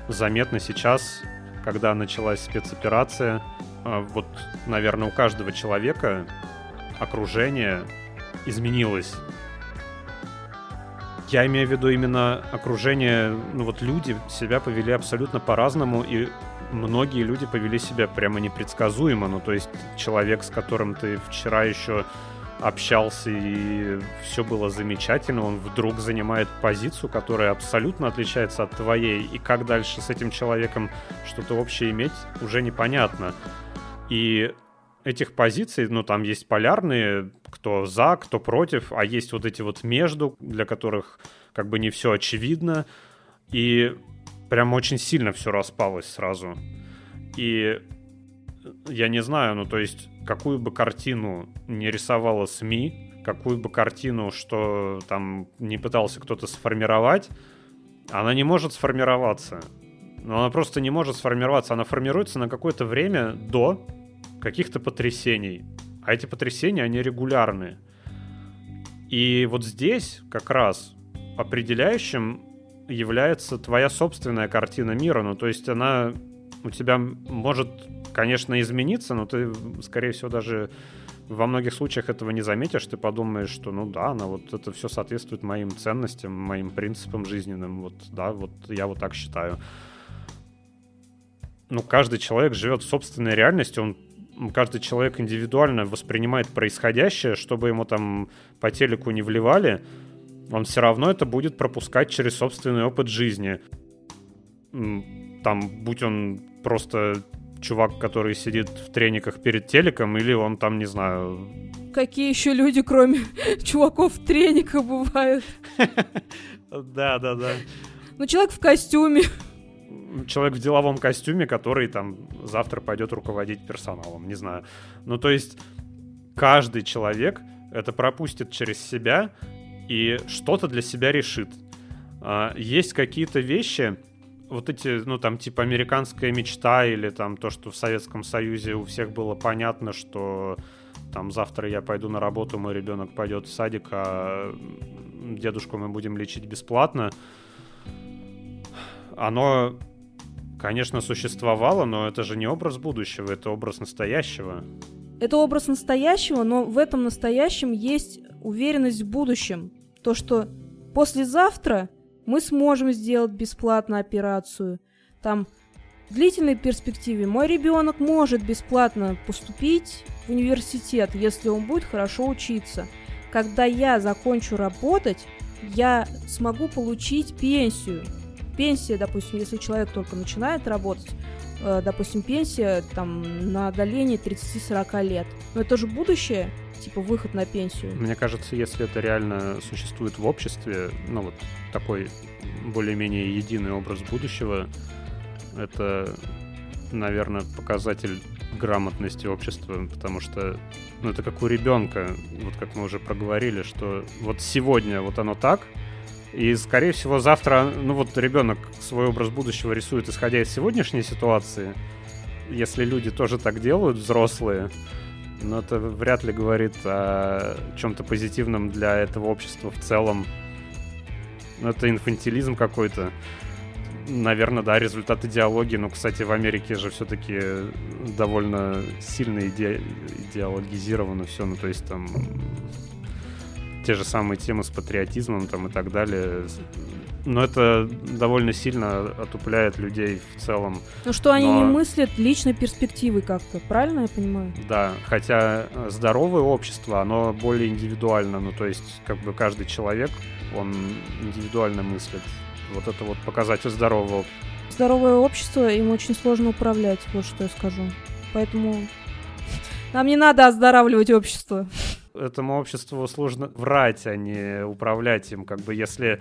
заметно сейчас, когда началась спецоперация. А вот, наверное, у каждого человека окружение изменилось. Я имею в виду именно окружение, ну вот люди себя повели абсолютно по-разному, и многие люди повели себя прямо непредсказуемо. Ну, то есть человек, с которым ты вчера еще общался и все было замечательно, он вдруг занимает позицию, которая абсолютно отличается от твоей, и как дальше с этим человеком что-то общее иметь, уже непонятно. И этих позиций, ну, там есть полярные, кто за, кто против, а есть вот эти вот между, для которых как бы не все очевидно. И прям очень сильно все распалось сразу. И я не знаю, ну, то есть, какую бы картину не рисовала СМИ, какую бы картину, что там не пытался кто-то сформировать, она не может сформироваться. Но она просто не может сформироваться. Она формируется на какое-то время до каких-то потрясений. А эти потрясения, они регулярные. И вот здесь как раз определяющим является твоя собственная картина мира. Ну, то есть она у тебя может, конечно, измениться, но ты, скорее всего, даже во многих случаях этого не заметишь. Ты подумаешь, что, ну да, она вот это все соответствует моим ценностям, моим принципам жизненным. Вот, да, вот я вот так считаю. Ну, каждый человек живет в собственной реальности, он каждый человек индивидуально воспринимает происходящее, чтобы ему там по телеку не вливали, он все равно это будет пропускать через собственный опыт жизни. Там, будь он просто чувак, который сидит в трениках перед телеком, или он там, не знаю... Какие еще люди, кроме [LAUGHS] чуваков в трениках, бывают? [LAUGHS] Да, да, да. Ну, человек в костюме человек в деловом костюме, который там завтра пойдет руководить персоналом, не знаю. Ну, то есть каждый человек это пропустит через себя и что-то для себя решит. А, есть какие-то вещи, вот эти, ну, там, типа американская мечта или там то, что в Советском Союзе у всех было понятно, что там завтра я пойду на работу, мой ребенок пойдет в садик, а дедушку мы будем лечить бесплатно. Оно конечно, существовало, но это же не образ будущего, это образ настоящего. Это образ настоящего, но в этом настоящем есть уверенность в будущем. То, что послезавтра мы сможем сделать бесплатно операцию. Там в длительной перспективе мой ребенок может бесплатно поступить в университет, если он будет хорошо учиться. Когда я закончу работать, я смогу получить пенсию пенсия, допустим, если человек только начинает работать, э, допустим, пенсия там на отдалении 30-40 лет. Но это же будущее, типа выход на пенсию. Мне кажется, если это реально существует в обществе, ну вот такой более-менее единый образ будущего, это, наверное, показатель грамотности общества, потому что ну, это как у ребенка, вот как мы уже проговорили, что вот сегодня вот оно так, и, скорее всего, завтра, ну вот ребенок свой образ будущего рисует, исходя из сегодняшней ситуации. Если люди тоже так делают, взрослые, но это вряд ли говорит о чем-то позитивном для этого общества в целом. Ну, это инфантилизм какой-то. Наверное, да, результат идеологии. Но, кстати, в Америке же все-таки довольно сильно иде... идеологизировано все. Ну, то есть там те же самые темы с патриотизмом там и так далее. Но это довольно сильно отупляет людей в целом. Ну что они Но... не мыслят личной перспективы как-то, правильно я понимаю? Да, хотя здоровое общество, оно более индивидуально, ну то есть как бы каждый человек, он индивидуально мыслит. Вот это вот показатель здорового. Здоровое общество, им очень сложно управлять, вот что я скажу. Поэтому [LAUGHS] нам не надо оздоравливать общество. Этому обществу сложно врать, а не управлять им. Как бы если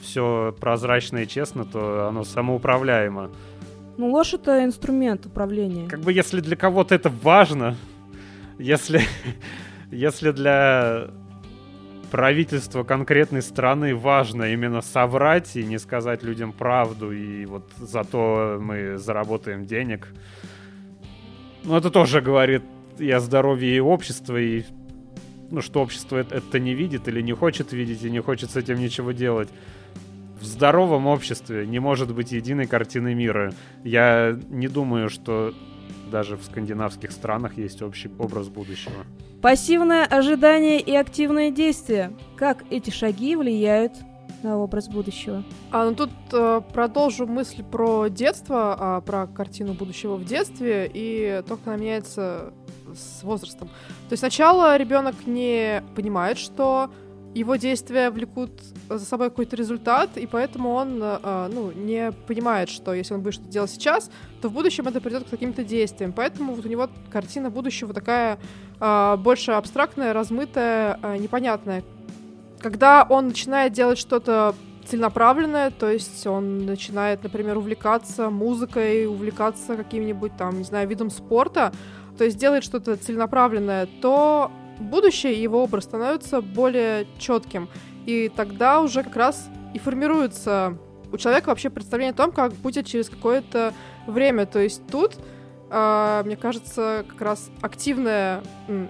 все прозрачно и честно, то оно самоуправляемо. Ну, ложь — это инструмент управления. Как бы если для кого-то это важно, если, [LAUGHS] если для правительства конкретной страны важно именно соврать и не сказать людям правду, и вот зато мы заработаем денег, ну, это тоже говорит и о здоровье и общества, и ну, что общество это, это не видит или не хочет видеть, и не хочет с этим ничего делать. В здоровом обществе не может быть единой картины мира. Я не думаю, что даже в скандинавских странах есть общий образ будущего. Пассивное ожидание и активное действие. Как эти шаги влияют на образ будущего. А, ну тут э, продолжу мысль про детство, э, про картину будущего в детстве и то, как она меняется с возрастом. То есть сначала ребенок не понимает, что его действия влекут за собой какой-то результат, и поэтому он э, ну, не понимает, что если он будет что-то делать сейчас, то в будущем это придет к каким-то действиям. Поэтому вот у него картина будущего такая э, больше абстрактная, размытая, э, непонятная. Когда он начинает делать что-то целенаправленное, то есть он начинает, например, увлекаться музыкой, увлекаться каким-нибудь там, не знаю, видом спорта, то есть делает что-то целенаправленное, то будущее его образ становится более четким. И тогда уже как раз и формируется у человека вообще представление о том, как будет через какое-то время. То есть тут, э, мне кажется, как раз активное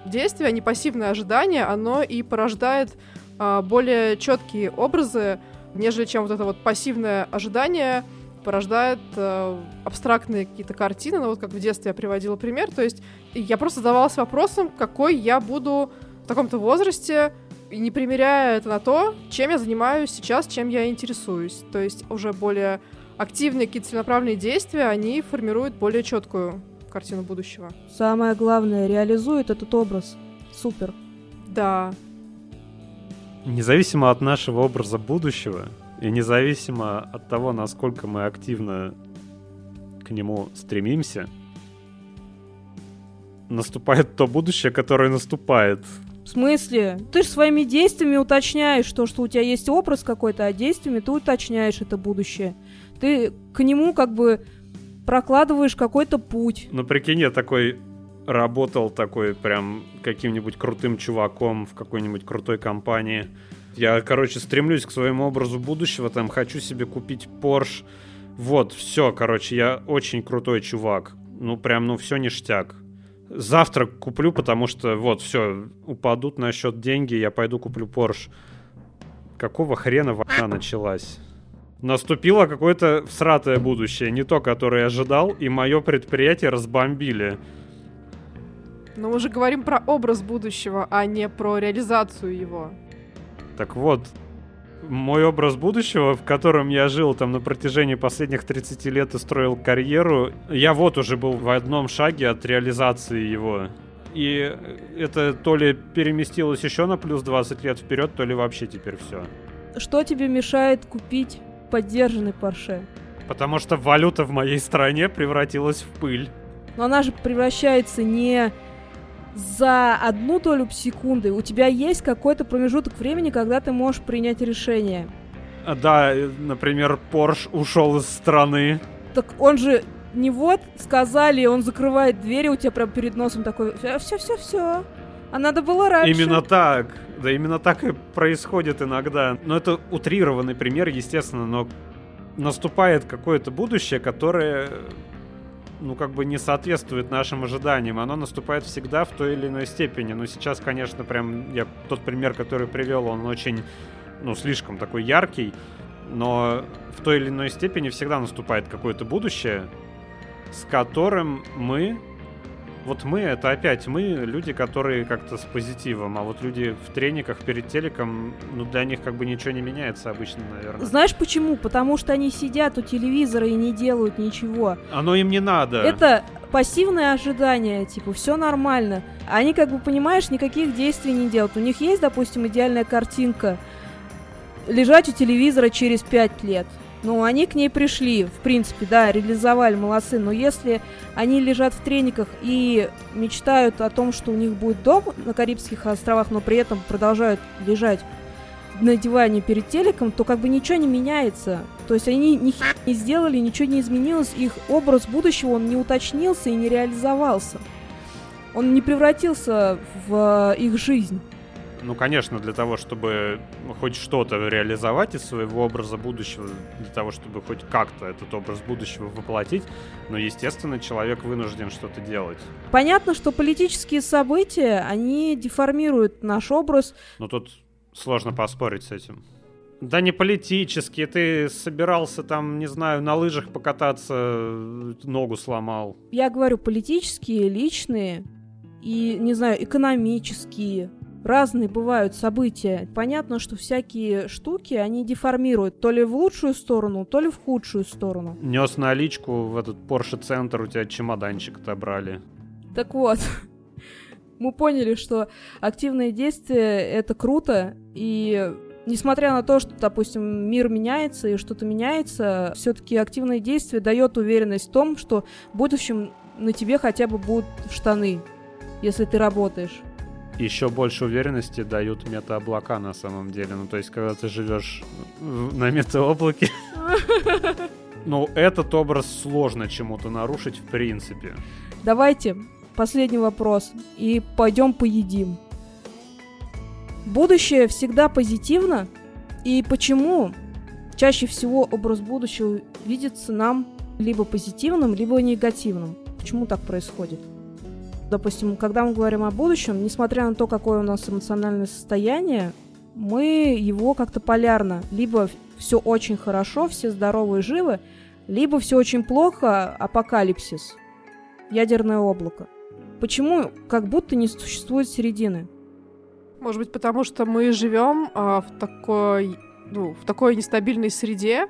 действие, а не пассивное ожидание, оно и порождает э, более четкие образы, нежели чем вот это вот пассивное ожидание порождает э, абстрактные какие-то картины, ну вот как в детстве я приводила пример, то есть я просто задавалась вопросом, какой я буду в таком-то возрасте, и не примеряя это на то, чем я занимаюсь сейчас, чем я интересуюсь. То есть уже более активные какие-то целенаправленные действия, они формируют более четкую картину будущего. Самое главное, реализует этот образ. Супер. Да. Независимо от нашего образа будущего, и независимо от того, насколько мы активно к нему стремимся, наступает то будущее, которое наступает. В смысле? Ты же своими действиями уточняешь то, что у тебя есть образ какой-то, а действиями ты уточняешь это будущее. Ты к нему как бы прокладываешь какой-то путь. Ну, прикинь, я такой работал такой прям каким-нибудь крутым чуваком в какой-нибудь крутой компании. Я, короче, стремлюсь к своему образу будущего, там, хочу себе купить Porsche. Вот, все, короче, я очень крутой чувак. Ну, прям, ну, все ништяк. Завтра куплю, потому что, вот, все, упадут на счет деньги, я пойду куплю Porsche. Какого хрена война началась? Наступило какое-то всратое будущее, не то, которое я ожидал, и мое предприятие разбомбили. Но мы же говорим про образ будущего, а не про реализацию его. Так вот, мой образ будущего, в котором я жил там на протяжении последних 30 лет и строил карьеру, я вот уже был в одном шаге от реализации его. И это то ли переместилось еще на плюс 20 лет вперед, то ли вообще теперь все. Что тебе мешает купить поддержанный Porsche? Потому что валюта в моей стране превратилась в пыль. Но она же превращается не за одну долю секунды у тебя есть какой-то промежуток времени, когда ты можешь принять решение. А, да, например, Порш ушел из страны. Так он же не вот сказали, он закрывает двери у тебя прям перед носом такой, все-все-все. А надо было раньше. Именно так. Да, именно так и происходит иногда. Но это утрированный пример, естественно, но наступает какое-то будущее, которое ну, как бы не соответствует нашим ожиданиям. Оно наступает всегда в той или иной степени. Но сейчас, конечно, прям я тот пример, который привел, он очень, ну, слишком такой яркий. Но в той или иной степени всегда наступает какое-то будущее, с которым мы вот мы, это опять мы, люди, которые как-то с позитивом, а вот люди в трениках перед телеком, ну, для них как бы ничего не меняется обычно, наверное. Знаешь почему? Потому что они сидят у телевизора и не делают ничего. Оно им не надо. Это пассивное ожидание, типа, все нормально. Они, как бы, понимаешь, никаких действий не делают. У них есть, допустим, идеальная картинка лежать у телевизора через пять лет. Ну, они к ней пришли, в принципе, да, реализовали, молодцы. Но если они лежат в трениках и мечтают о том, что у них будет дом на Карибских островах, но при этом продолжают лежать на диване перед телеком, то как бы ничего не меняется. То есть они ни не сделали, ничего не изменилось, их образ будущего, он не уточнился и не реализовался. Он не превратился в их жизнь. Ну, конечно, для того, чтобы хоть что-то реализовать из своего образа будущего, для того, чтобы хоть как-то этот образ будущего воплотить, но, естественно, человек вынужден что-то делать. Понятно, что политические события, они деформируют наш образ. Но тут сложно поспорить с этим. Да не политически, ты собирался там, не знаю, на лыжах покататься, ногу сломал. Я говорю политические, личные и, не знаю, экономические. Разные бывают события. Понятно, что всякие штуки, они деформируют то ли в лучшую сторону, то ли в худшую сторону. Нес наличку в этот Porsche центр, у тебя чемоданчик отобрали. Так вот, [LAUGHS] мы поняли, что активные действия — это круто, и несмотря на то, что, допустим, мир меняется и что-то меняется, все-таки активное действие дает уверенность в том, что в будущем на тебе хотя бы будут штаны, если ты работаешь. Еще больше уверенности дают метаоблака на самом деле. Ну, то есть, когда ты живешь на метаоблаке, [LAUGHS] ну, этот образ сложно чему-то нарушить в принципе. Давайте последний вопрос и пойдем поедим. Будущее всегда позитивно, и почему чаще всего образ будущего видится нам либо позитивным, либо негативным? Почему так происходит? Допустим, когда мы говорим о будущем, несмотря на то, какое у нас эмоциональное состояние, мы его как-то полярно. Либо все очень хорошо, все здоровы и живы, либо все очень плохо, апокалипсис, ядерное облако. Почему как будто не существует середины? Может быть, потому что мы живем а, в такой, ну, в такой нестабильной среде,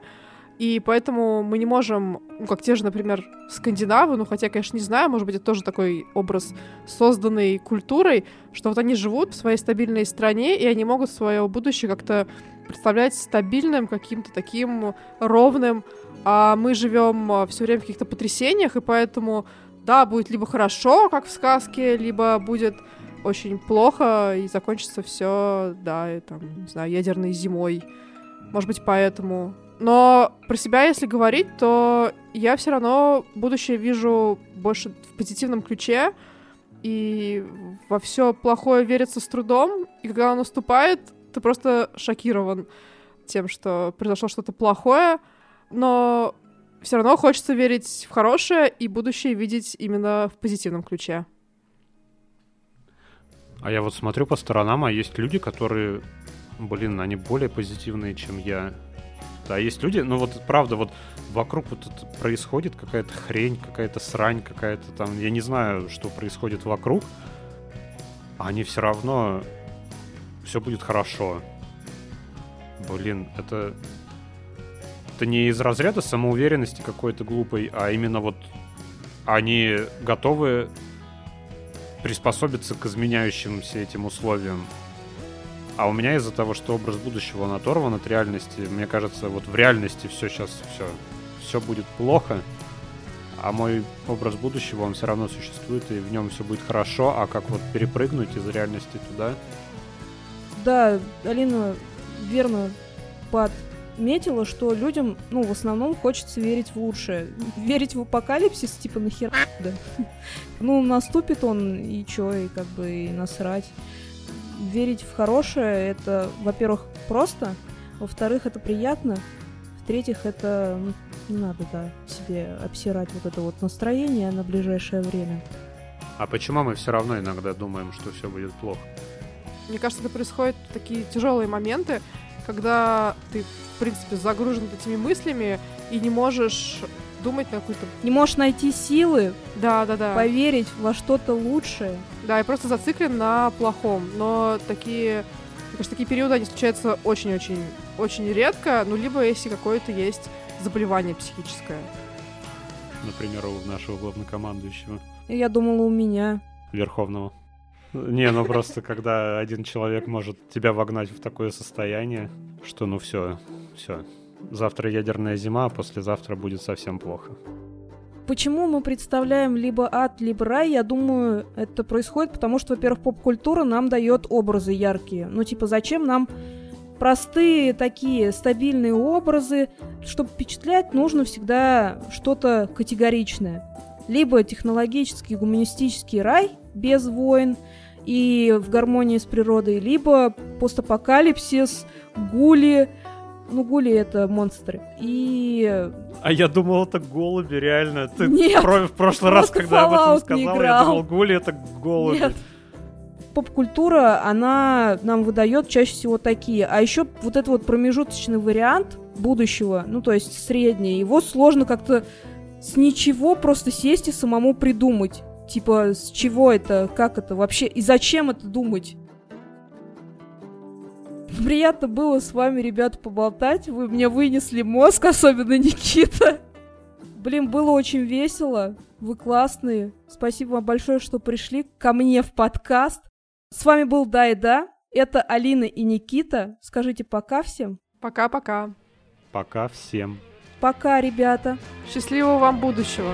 и поэтому мы не можем, ну, как те же, например, скандинавы, ну, хотя, конечно, не знаю, может быть, это тоже такой образ, созданный культурой, что вот они живут в своей стабильной стране, и они могут свое будущее как-то представлять стабильным, каким-то таким ровным, а мы живем а, все время в каких-то потрясениях, и поэтому да, будет либо хорошо, как в сказке, либо будет очень плохо и закончится все, да, и, там, не знаю, ядерной зимой. Может быть, поэтому. Но про себя, если говорить, то я все равно будущее вижу больше в позитивном ключе, и во все плохое верится с трудом, и когда оно наступает, ты просто шокирован тем, что произошло что-то плохое, но все равно хочется верить в хорошее и будущее видеть именно в позитивном ключе. А я вот смотрю по сторонам, а есть люди, которые, блин, они более позитивные, чем я. Да, есть люди, ну вот правда, вот вокруг вот это происходит какая-то хрень, какая-то срань, какая-то там, я не знаю, что происходит вокруг, а они все равно, все будет хорошо. Блин, это, это не из разряда самоуверенности какой-то глупой, а именно вот они готовы приспособиться к изменяющимся этим условиям. А у меня из-за того, что образ будущего он оторван от реальности, мне кажется, вот в реальности все сейчас все, все будет плохо, а мой образ будущего, он все равно существует, и в нем все будет хорошо, а как вот перепрыгнуть из реальности туда? Да, Алина верно под метила, что людям, ну, в основном хочется верить в лучшее. Верить в апокалипсис, типа, нахер, да. [LAUGHS] Ну, наступит он, и чё, и как бы и насрать. Верить в хорошее, это, во-первых, просто, во-вторых, это приятно, в-третьих, это, ну, не надо, да, себе обсирать вот это вот настроение на ближайшее время. А почему мы все равно иногда думаем, что все будет плохо? Мне кажется, это происходят такие тяжелые моменты, когда ты в принципе, загружен этими мыслями и не можешь думать на какую-то... Не можешь найти силы, да, да, да. поверить во что-то лучшее. Да, и просто зациклен на плохом. Но такие, мне кажется, такие периоды, они случаются очень-очень очень редко, ну, либо если какое-то есть заболевание психическое. Например, у нашего главнокомандующего. Я думала, у меня. Верховного. Не, ну просто когда один человек может тебя вогнать в такое состояние, что ну все, все, завтра ядерная зима, а послезавтра будет совсем плохо. Почему мы представляем либо ад, либо рай, я думаю, это происходит потому, что, во-первых, поп-культура нам дает образы яркие. Ну, типа, зачем нам простые такие стабильные образы? Чтобы впечатлять, нужно всегда что-то категоричное. Либо технологический, гуманистический рай без войн и в гармонии с природой, либо постапокалипсис, гули, ну, гули это монстры. И... А я думал, это голуби, реально. Ты Нет, в прошлый раз, когда об этом сказал, я думал, гули это голуби. Нет. Поп-культура, она нам выдает чаще всего такие. А еще вот этот вот промежуточный вариант будущего, ну, то есть средний, его сложно как-то с ничего просто сесть и самому придумать. Типа, с чего это, как это вообще, и зачем это думать? Приятно было с вами, ребята, поболтать. Вы мне вынесли мозг, особенно Никита. Блин, было очень весело. Вы классные. Спасибо вам большое, что пришли ко мне в подкаст. С вами был Да и Да. Это Алина и Никита. Скажите пока всем. Пока-пока. Пока всем. Пока, ребята. Счастливого вам будущего.